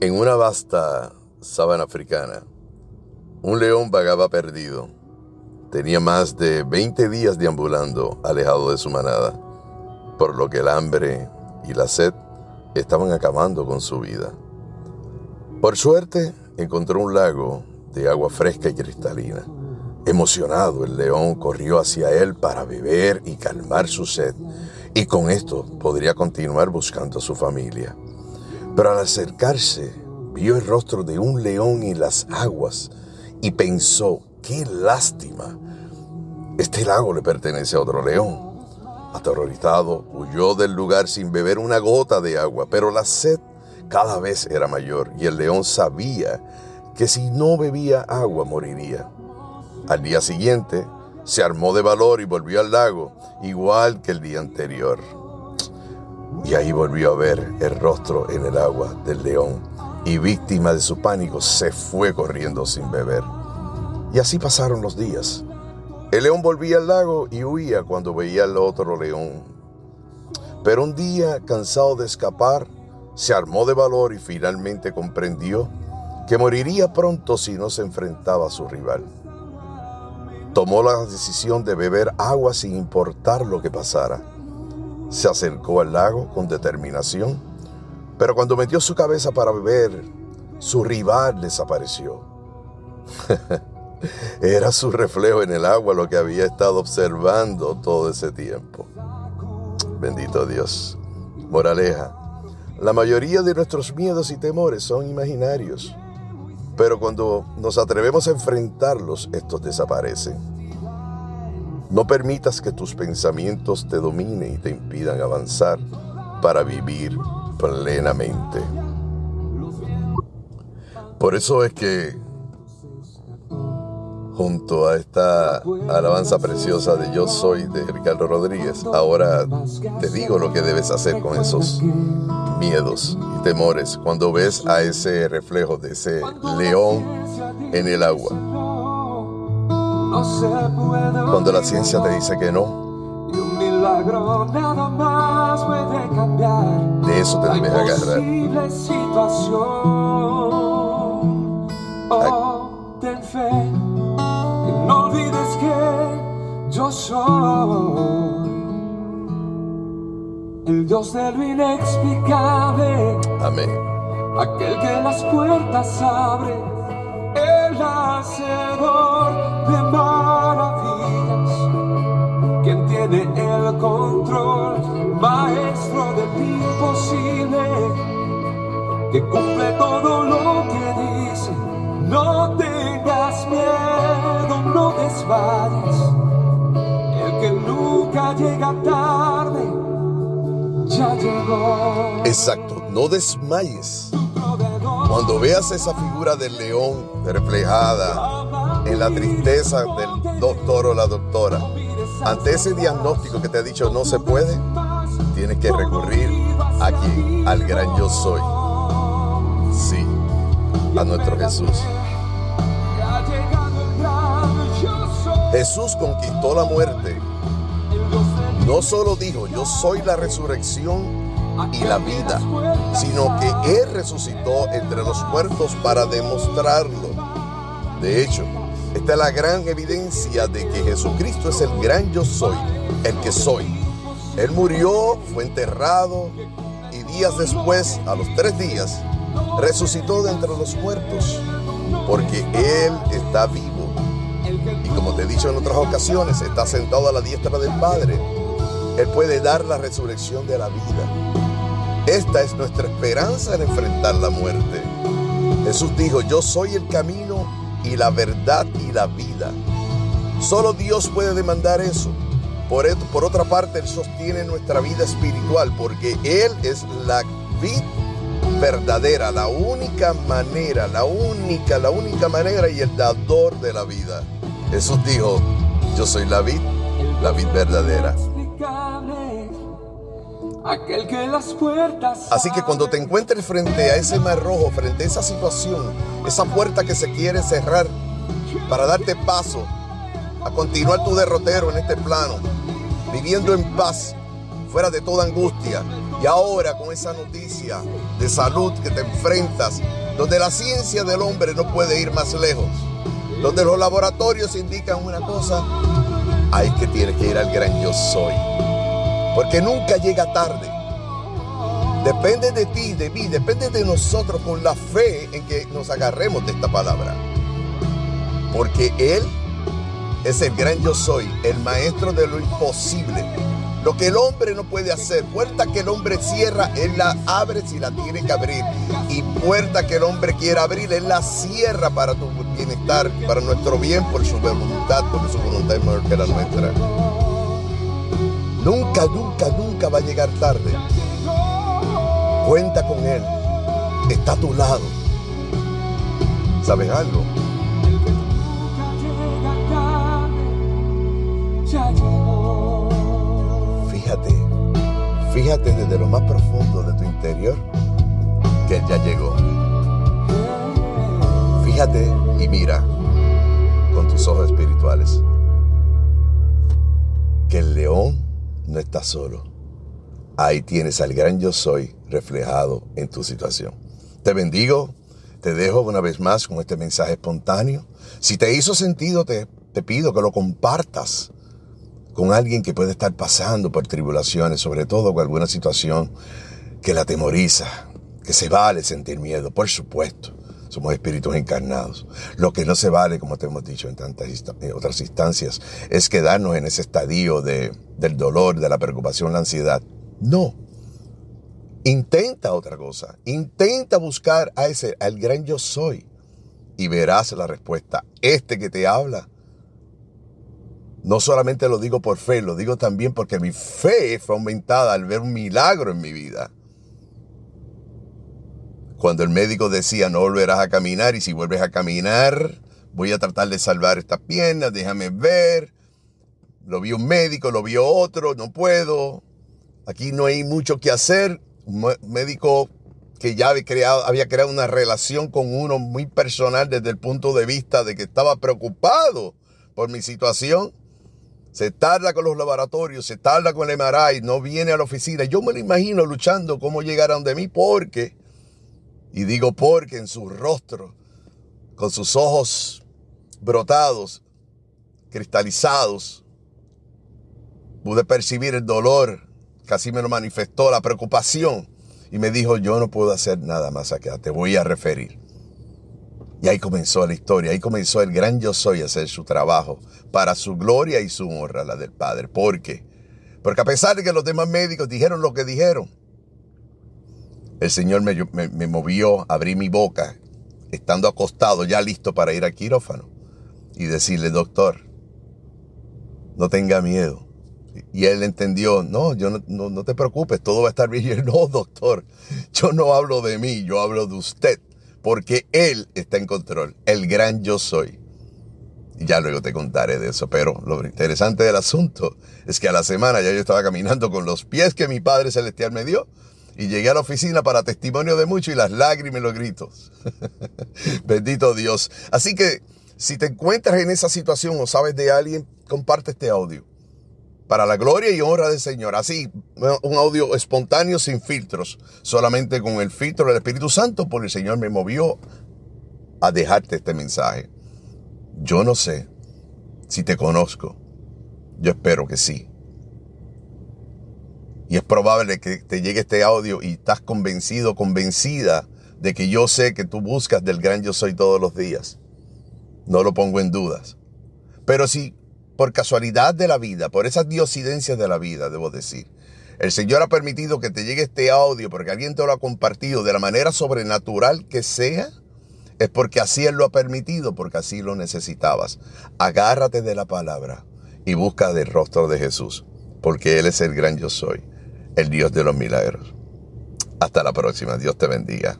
En una vasta sabana africana, un león vagaba perdido. Tenía más de 20 días deambulando alejado de su manada, por lo que el hambre y la sed estaban acabando con su vida. Por suerte, encontró un lago de agua fresca y cristalina. Emocionado, el león corrió hacia él para beber y calmar su sed, y con esto podría continuar buscando a su familia. Pero al acercarse, vio el rostro de un león en las aguas y pensó, qué lástima, este lago le pertenece a otro león. Aterrorizado, huyó del lugar sin beber una gota de agua, pero la sed cada vez era mayor y el león sabía que si no bebía agua moriría. Al día siguiente, se armó de valor y volvió al lago, igual que el día anterior. Y ahí volvió a ver el rostro en el agua del león, y víctima de su pánico se fue corriendo sin beber. Y así pasaron los días. El león volvía al lago y huía cuando veía al otro león. Pero un día, cansado de escapar, se armó de valor y finalmente comprendió que moriría pronto si no se enfrentaba a su rival. Tomó la decisión de beber agua sin importar lo que pasara. Se acercó al lago con determinación, pero cuando metió su cabeza para beber, su rival desapareció. Era su reflejo en el agua lo que había estado observando todo ese tiempo. Bendito Dios. Moraleja. La mayoría de nuestros miedos y temores son imaginarios. Pero cuando nos atrevemos a enfrentarlos, estos desaparecen. No permitas que tus pensamientos te dominen y te impidan avanzar para vivir plenamente. Por eso es que junto a esta alabanza preciosa de Yo Soy de Ricardo Rodríguez, ahora te digo lo que debes hacer con esos miedos y temores cuando ves a ese reflejo de ese león en el agua. Cuando la ciencia te dice que no, de eso te debes agarrar. no olvides que yo soy el Dios de lo inexplicable. Amén. Aquel que las puertas abre, el hacedor de maravillas, quien tiene el control, maestro del imposible, que cumple todo lo que dice. No tengas miedo, no desmayes. El que nunca llega tarde ya llegó. Exacto, no desmayes. Cuando veas esa figura del león reflejada en la tristeza del doctor o la doctora, ante ese diagnóstico que te ha dicho no se puede, tienes que recurrir aquí al gran yo soy. Sí, a nuestro Jesús. Jesús conquistó la muerte no solo dijo, yo soy la resurrección y la vida, sino que Él resucitó entre los muertos para demostrarlo. De hecho, esta es la gran evidencia de que Jesucristo es el gran yo soy, el que soy. Él murió, fue enterrado y días después, a los tres días, resucitó de entre los muertos, porque Él está vivo. Y como te he dicho en otras ocasiones, está sentado a la diestra del Padre él puede dar la resurrección de la vida. Esta es nuestra esperanza en enfrentar la muerte. Jesús dijo, yo soy el camino y la verdad y la vida. Solo Dios puede demandar eso. Por, por otra parte, Él sostiene nuestra vida espiritual porque Él es la vida verdadera, la única manera, la única, la única manera y el dador de la vida. Jesús dijo, yo soy la vid, la vid verdadera. Aquel que las puertas Así que cuando te encuentres frente a ese mar rojo, frente a esa situación, esa puerta que se quiere cerrar para darte paso a continuar tu derrotero en este plano, viviendo en paz, fuera de toda angustia. Y ahora con esa noticia de salud que te enfrentas, donde la ciencia del hombre no puede ir más lejos, donde los laboratorios indican una cosa, hay que tienes que ir al gran yo soy. Porque nunca llega tarde. Depende de ti, de mí, depende de nosotros con la fe en que nos agarremos de esta palabra. Porque Él es el gran yo soy, el maestro de lo imposible. Lo que el hombre no puede hacer, puerta que el hombre cierra, Él la abre si la tiene que abrir. Y puerta que el hombre quiera abrir, Él la cierra para tu bienestar, para nuestro bien, por su voluntad, porque su voluntad es mayor que la nuestra. Nunca, nunca, nunca va a llegar tarde. Cuenta con Él. Está a tu lado. ¿Sabes algo? Fíjate, fíjate desde lo más profundo de tu interior que Él ya llegó. Fíjate y mira con tus ojos espirituales que el león no está solo. Ahí tienes al gran yo soy reflejado en tu situación. Te bendigo, te dejo una vez más con este mensaje espontáneo. Si te hizo sentido, te, te pido que lo compartas con alguien que puede estar pasando por tribulaciones, sobre todo con alguna situación que la atemoriza, que se vale sentir miedo, por supuesto. Somos espíritus encarnados. Lo que no se vale, como te hemos dicho en tantas otras instancias, es quedarnos en ese estadio de, del dolor, de la preocupación, la ansiedad. No. Intenta otra cosa. Intenta buscar a ese, al gran yo soy. Y verás la respuesta. Este que te habla. No solamente lo digo por fe, lo digo también porque mi fe fue aumentada al ver un milagro en mi vida. Cuando el médico decía no volverás a caminar y si vuelves a caminar voy a tratar de salvar estas piernas, déjame ver. Lo vio un médico, lo vio otro, no puedo. Aquí no hay mucho que hacer. Un médico que ya había creado, había creado una relación con uno muy personal desde el punto de vista de que estaba preocupado por mi situación. Se tarda con los laboratorios, se tarda con el MRI, no viene a la oficina. Yo me lo imagino luchando cómo llegar a donde mí porque, y digo porque en su rostro, con sus ojos brotados, cristalizados, pude percibir el dolor casi me lo manifestó la preocupación y me dijo, yo no puedo hacer nada más acá, te voy a referir. Y ahí comenzó la historia, ahí comenzó el gran yo soy a hacer su trabajo para su gloria y su honra, la del Padre. ¿Por qué? Porque a pesar de que los demás médicos dijeron lo que dijeron, el Señor me, me, me movió, abrí mi boca, estando acostado, ya listo para ir al quirófano, y decirle, doctor, no tenga miedo y él entendió, no, yo no, no, te preocupes, todo va a estar bien. Y él, no, doctor, yo no hablo de mí, yo hablo de usted, porque él está en control, el gran yo soy. Y ya luego te contaré de eso, pero lo interesante del asunto es que a la semana ya yo estaba caminando con los pies que mi Padre Celestial me dio y llegué a la oficina para testimonio de mucho y las lágrimas y los gritos. Bendito Dios. Así que si te encuentras en esa situación o sabes de alguien, comparte este audio para la gloria y honra del Señor. Así, un audio espontáneo sin filtros, solamente con el filtro del Espíritu Santo, porque el Señor me movió a dejarte este mensaje. Yo no sé si te conozco, yo espero que sí. Y es probable que te llegue este audio y estás convencido, convencida de que yo sé que tú buscas del gran yo soy todos los días. No lo pongo en dudas. Pero si por casualidad de la vida, por esas diosidencias de la vida, debo decir. El Señor ha permitido que te llegue este audio porque alguien te lo ha compartido de la manera sobrenatural que sea. Es porque así Él lo ha permitido, porque así lo necesitabas. Agárrate de la palabra y busca del rostro de Jesús, porque Él es el gran yo soy, el Dios de los milagros. Hasta la próxima. Dios te bendiga.